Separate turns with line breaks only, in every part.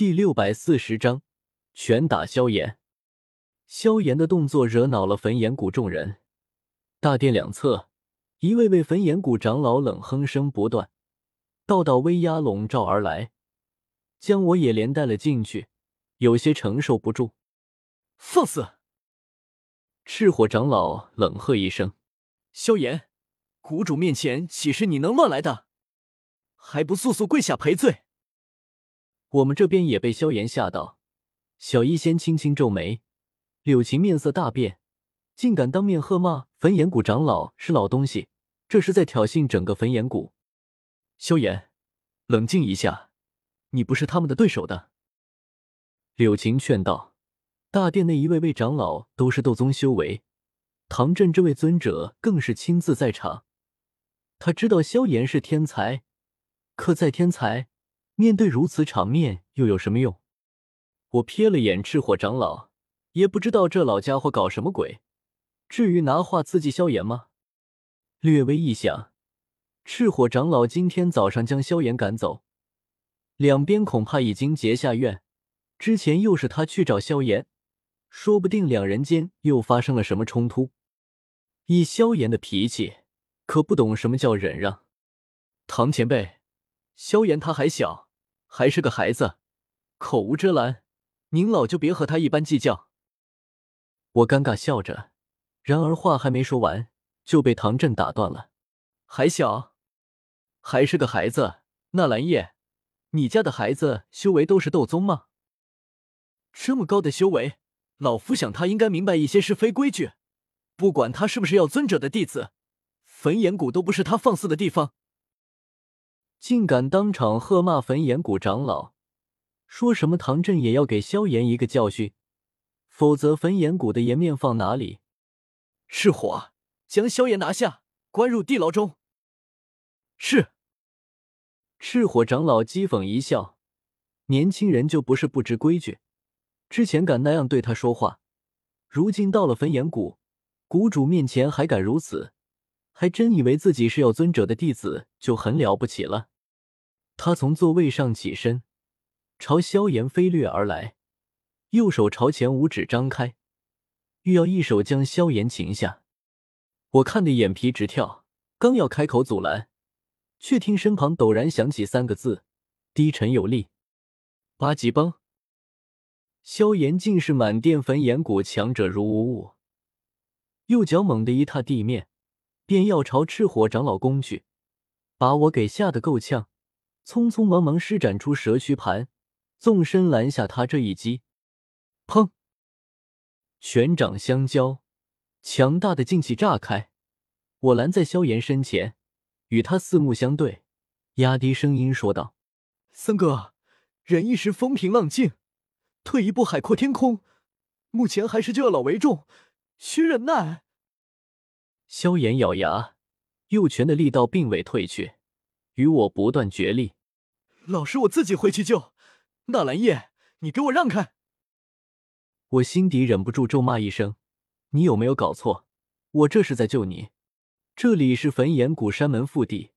第六百四十章，拳打萧炎。萧炎的动作惹恼了焚炎谷众人。大殿两侧，一位位焚炎谷长老冷哼声不断，道道威压笼罩而来，将我也连带了进去，有些承受不住。
放肆！
赤火长老冷喝一声：“
萧炎，谷主面前岂是你能乱来的？还不速速跪下赔罪！”
我们这边也被萧炎吓到，小医仙轻轻皱眉，柳晴面色大变，竟敢当面喝骂焚炎谷长老是老东西，这是在挑衅整个焚炎谷。
萧炎，冷静一下，你不是他们的对手的。
柳晴劝道。大殿内一位位长老都是斗宗修为，唐镇这位尊者更是亲自在场。他知道萧炎是天才，可再天才。面对如此场面，又有什么用？我瞥了眼赤火长老，也不知道这老家伙搞什么鬼。至于拿话刺激萧炎吗？略微一想，赤火长老今天早上将萧炎赶走，两边恐怕已经结下怨。之前又是他去找萧炎，说不定两人间又发生了什么冲突。以萧炎的脾气，可不懂什么叫忍让。
唐前辈，萧炎他还小。还是个孩子，口无遮拦，您老就别和他一般计较。
我尴尬笑着，然而话还没说完，就被唐振打断了。
还小，还是个孩子？纳兰叶，你家的孩子修为都是斗宗吗？这么高的修为，老夫想他应该明白一些是非规矩。不管他是不是要尊者的弟子，焚炎谷都不是他放肆的地方。
竟敢当场喝骂焚炎谷长老，说什么唐振也要给萧炎一个教训，否则焚炎谷的颜面放哪里？
赤火，将萧炎拿下，关入地牢中。是。
赤火长老讥讽一笑，年轻人就不是不知规矩，之前敢那样对他说话，如今到了焚炎谷，谷主面前还敢如此，还真以为自己是要尊者的弟子就很了不起了。他从座位上起身，朝萧炎飞掠而来，右手朝前五指张开，欲要一手将萧炎擒下。我看得眼皮直跳，刚要开口阻拦，却听身旁陡然响起三个字，低沉有力：“八级崩。”萧炎竟是满殿焚炎谷强者如无物，右脚猛地一踏地面，便要朝赤火长老攻去，把我给吓得够呛。匆匆忙忙施展出蛇须盘，纵身拦下他这一击。砰！拳掌相交，强大的劲气炸开。我拦在萧炎身前，与他四目相对，压低声音说道：“
森哥，忍一时风平浪静，退一步海阔天空。目前还是救老为重，需忍耐。”
萧炎咬牙，右拳的力道并未退去。与我不断角力，
老师，我自己回去救。纳兰叶，你给我让开！
我心底忍不住咒骂一声：“你有没有搞错？我这是在救你。这里是焚炎谷山门腹地，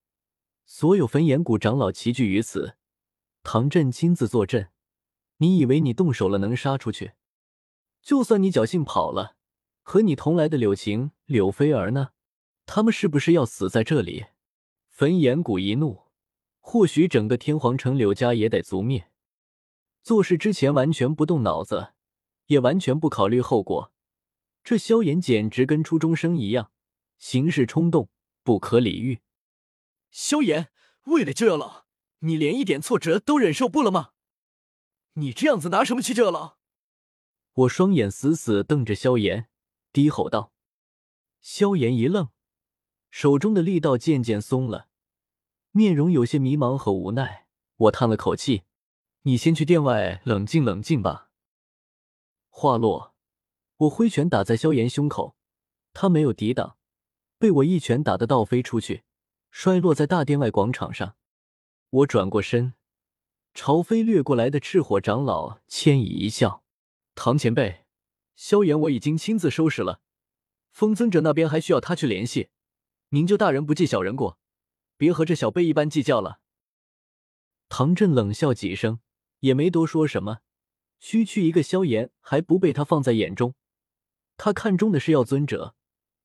所有焚炎谷长老齐聚于此，唐振亲自坐镇。你以为你动手了能杀出去？就算你侥幸跑了，和你同来的柳晴、柳菲儿呢？他们是不是要死在这里？”焚炎谷一怒，或许整个天皇城柳家也得族灭。做事之前完全不动脑子，也完全不考虑后果。这萧炎简直跟初中生一样，行事冲动，不可理喻。
萧炎，为了救药老，你连一点挫折都忍受不了吗？你这样子拿什么去救药老？
我双眼死死瞪着萧炎，低吼道。萧炎一愣。手中的力道渐渐松了，面容有些迷茫和无奈。我叹了口气：“你先去殿外冷静冷静吧。”话落，我挥拳打在萧炎胸口，他没有抵挡，被我一拳打得倒飞出去，摔落在大殿外广场上。我转过身，朝飞掠过来的赤火长老歉意一笑：“
唐前辈，萧炎我已经亲自收拾了，风尊者那边还需要他去联系。”您就大人不计小人过，别和这小辈一般计较了。
唐振冷笑几声，也没多说什么。区区一个萧炎，还不被他放在眼中。他看中的是药尊者，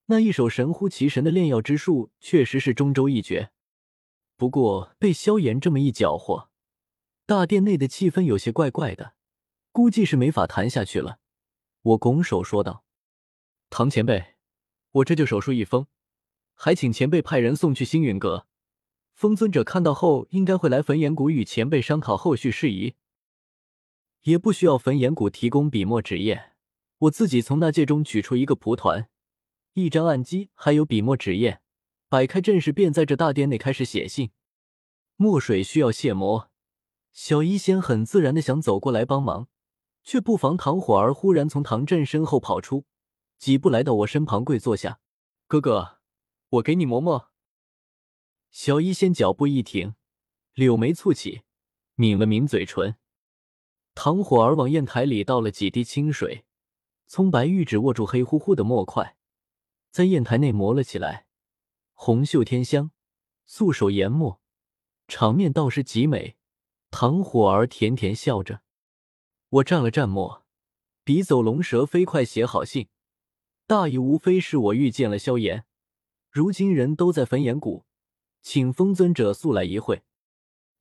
那一手神乎其神的炼药之术，确实是中州一绝。不过被萧炎这么一搅和，大殿内的气氛有些怪怪的，估计是没法谈下去了。我拱手说道：“
唐前辈，我这就手术一封，还请前辈派人送去星陨阁。风尊者看到后，应该会来焚炎谷与前辈商讨后续事宜。
也不需要焚炎谷提供笔墨纸砚，我自己从那戒中取出一个蒲团、一张案几，还有笔墨纸砚，摆开阵势，便在这大殿内开始写信。墨水需要卸磨，小医仙很自然的想走过来帮忙。却不防唐火儿忽然从唐振身后跑出，几步来到我身旁跪坐下：“
哥哥，我给你磨磨。”
小医仙脚步一停，柳眉蹙起，抿了抿嘴唇。唐火儿往砚台里倒了几滴清水，葱白玉指握住黑乎乎的墨块，在砚台内磨了起来，红袖添香，素手研墨，场面倒是极美。唐火儿甜甜笑着。我蘸了蘸墨，笔走龙蛇飞快写好信，大意无非是我遇见了萧炎，如今人都在焚炎谷，请风尊者速来一会。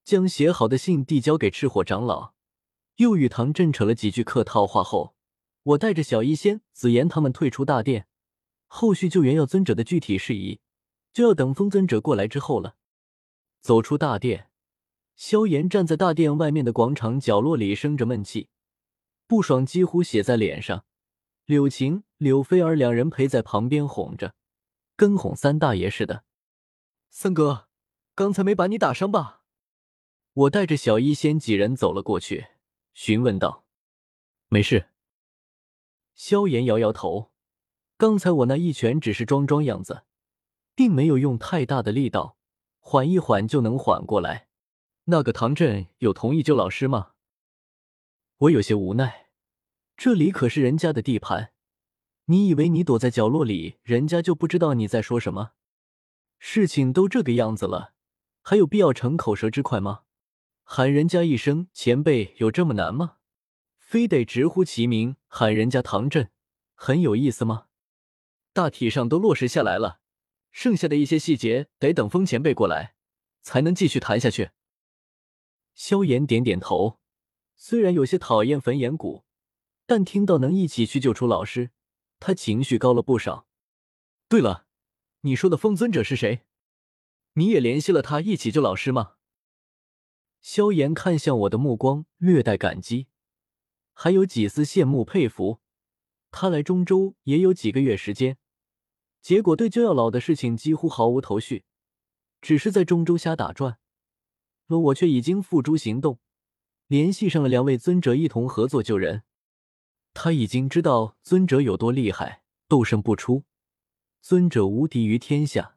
将写好的信递交给赤火长老，又与唐振扯了几句客套话后，我带着小医仙、紫妍他们退出大殿，后续救援药尊者的具体事宜，就要等风尊者过来之后了。走出大殿，萧炎站在大殿外面的广场角落里，生着闷气。不爽几乎写在脸上，柳晴、柳菲儿两人陪在旁边哄着，跟哄三大爷似的。
三哥，刚才没把你打伤吧？
我带着小医仙几人走了过去，询问道：“
没事。”
萧炎摇摇头：“刚才我那一拳只是装装样子，并没有用太大的力道，缓一缓就能缓过来。
那个唐振有同意救老师吗？”
我有些无奈，这里可是人家的地盘，你以为你躲在角落里，人家就不知道你在说什么？事情都这个样子了，还有必要逞口舌之快吗？喊人家一声前辈有这么难吗？非得直呼其名喊人家唐振，很有意思吗？
大体上都落实下来了，剩下的一些细节得等风前辈过来，才能继续谈下去。
萧炎点点头。虽然有些讨厌焚炎谷，但听到能一起去救出老师，他情绪高了不少。
对了，你说的风尊者是谁？你也联系了他一起救老师吗？
萧炎看向我的目光略带感激，还有几丝羡慕佩服。他来中州也有几个月时间，结果对救药老的事情几乎毫无头绪，只是在中州瞎打转，而我却已经付诸行动。联系上了两位尊者，一同合作救人。他已经知道尊者有多厉害，斗胜不出，尊者无敌于天下。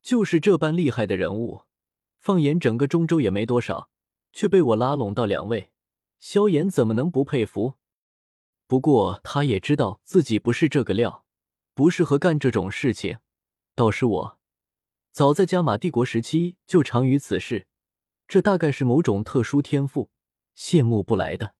就是这般厉害的人物，放眼整个中州也没多少，却被我拉拢到两位，萧炎怎么能不佩服？不过他也知道自己不是这个料，不适合干这种事情。倒是我，早在加玛帝国时期就长于此事，这大概是某种特殊天赋。羡慕不来的。